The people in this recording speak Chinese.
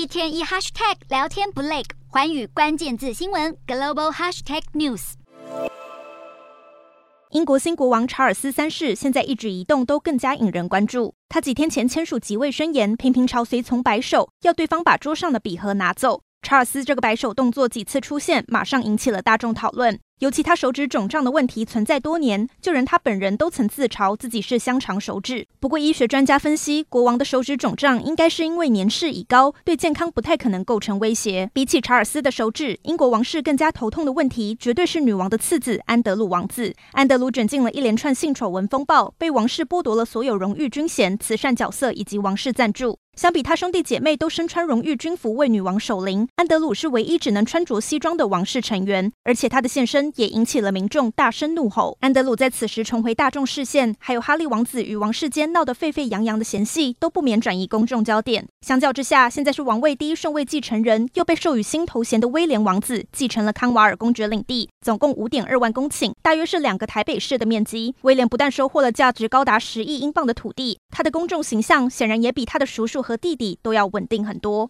一天一 hashtag 聊天不累，寰宇关键字新闻 global hashtag news。英国新国王查尔斯三世现在一举一动都更加引人关注。他几天前签署即位宣言，频频朝随从摆手，要对方把桌上的笔盒拿走。查尔斯这个摆手动作几次出现，马上引起了大众讨论。尤其他手指肿胀的问题存在多年，就连他本人都曾自嘲自己是香肠手指。不过，医学专家分析，国王的手指肿胀应该是因为年事已高，对健康不太可能构成威胁。比起查尔斯的手指，英国王室更加头痛的问题，绝对是女王的次子安德鲁王子。安德鲁卷进了一连串性丑闻风暴，被王室剥夺了所有荣誉军衔、慈善角色以及王室赞助。相比他兄弟姐妹都身穿荣誉军服为女王守灵，安德鲁是唯一只能穿着西装的王室成员，而且他的现身也引起了民众大声怒吼。安德鲁在此时重回大众视线，还有哈利王子与王室间闹得沸沸扬扬的嫌隙，都不免转移公众焦点。相较之下，现在是王位第一顺位继承人，又被授予新头衔的威廉王子继承了康瓦尔公爵领地，总共五点二万公顷，大约是两个台北市的面积。威廉不但收获了价值高达十亿英镑的土地，他的公众形象显然也比他的叔叔和弟弟都要稳定很多。